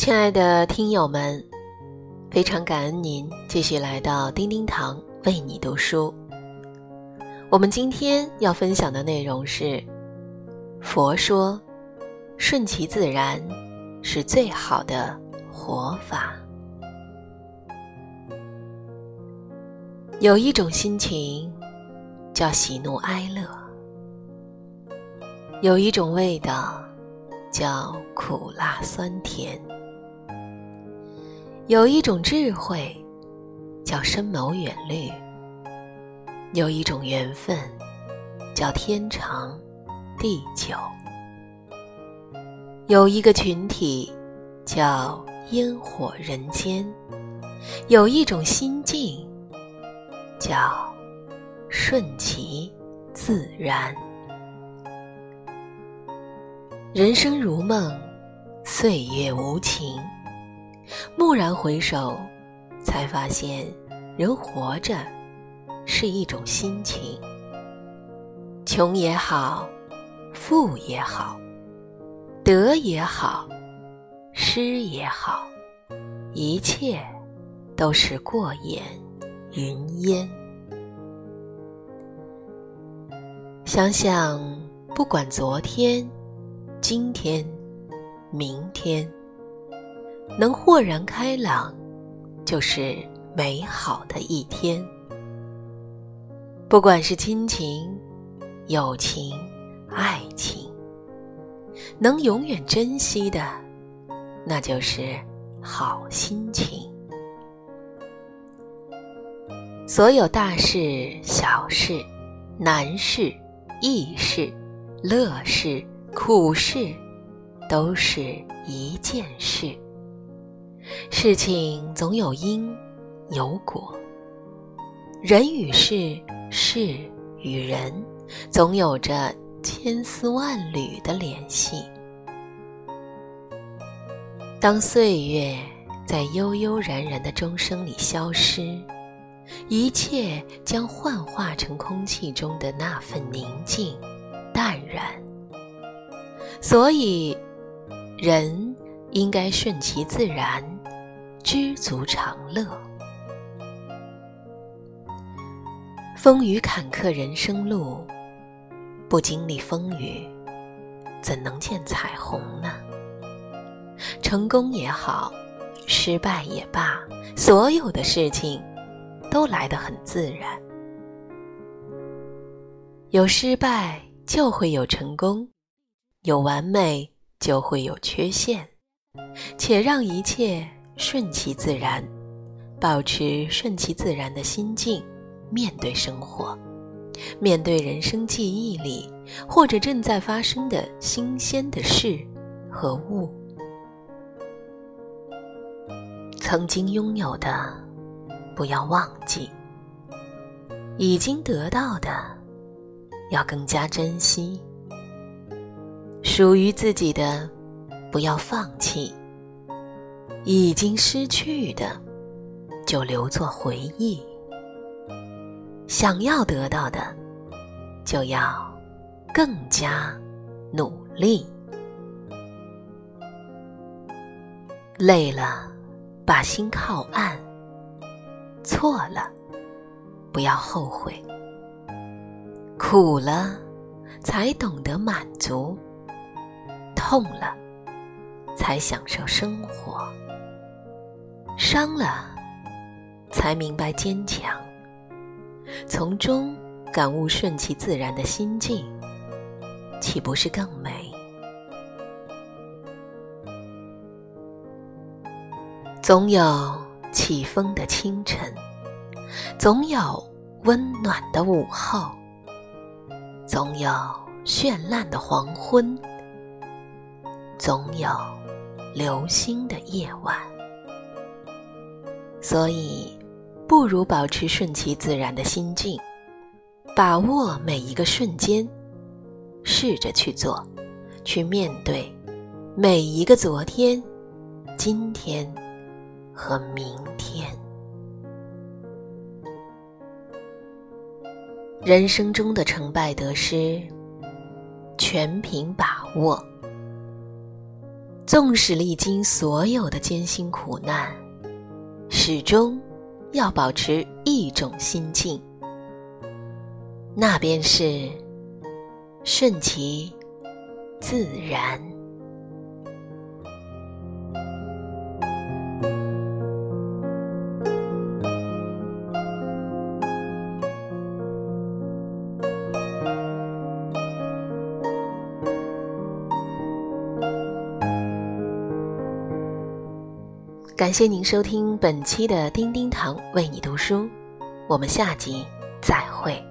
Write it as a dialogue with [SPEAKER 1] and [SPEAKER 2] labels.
[SPEAKER 1] 亲爱的听友们，非常感恩您继续来到叮叮堂为你读书。我们今天要分享的内容是：佛说，顺其自然是最好的活法。有一种心情叫喜怒哀乐，有一种味道叫苦辣酸甜。有一种智慧，叫深谋远虑；有一种缘分，叫天长地久；有一个群体，叫烟火人间；有一种心境，叫顺其自然。人生如梦，岁月无情。蓦然回首，才发现，人活着是一种心情。穷也好，富也好，得也好，失也好，一切都是过眼云烟。想想，不管昨天、今天、明天。能豁然开朗，就是美好的一天。不管是亲情、友情、爱情，能永远珍惜的，那就是好心情。所有大事、小事、难事、易事、乐事、苦事，都是一件事。事情总有因有果，人与事、事与人，总有着千丝万缕的联系。当岁月在悠悠然然的钟声里消失，一切将幻化成空气中的那份宁静、淡然。所以，人应该顺其自然。知足常乐。风雨坎坷人生路，不经历风雨，怎能见彩虹呢？成功也好，失败也罢，所有的事情都来得很自然。有失败就会有成功，有完美就会有缺陷，且让一切。顺其自然，保持顺其自然的心境，面对生活，面对人生记忆里或者正在发生的新鲜的事和物。曾经拥有的，不要忘记；已经得到的，要更加珍惜；属于自己的，不要放弃。已经失去的，就留作回忆；想要得到的，就要更加努力。累了，把心靠岸；错了，不要后悔；苦了，才懂得满足；痛了，才享受生活。伤了，才明白坚强；从中感悟顺其自然的心境，岂不是更美？总有起风的清晨，总有温暖的午后，总有绚烂的黄昏，总有流星的夜晚。所以，不如保持顺其自然的心境，把握每一个瞬间，试着去做，去面对每一个昨天、今天和明天。人生中的成败得失，全凭把握。纵使历经所有的艰辛苦难，始终要保持一种心境，那便是顺其自然。感谢您收听本期的叮叮堂为你读书，我们下集再会。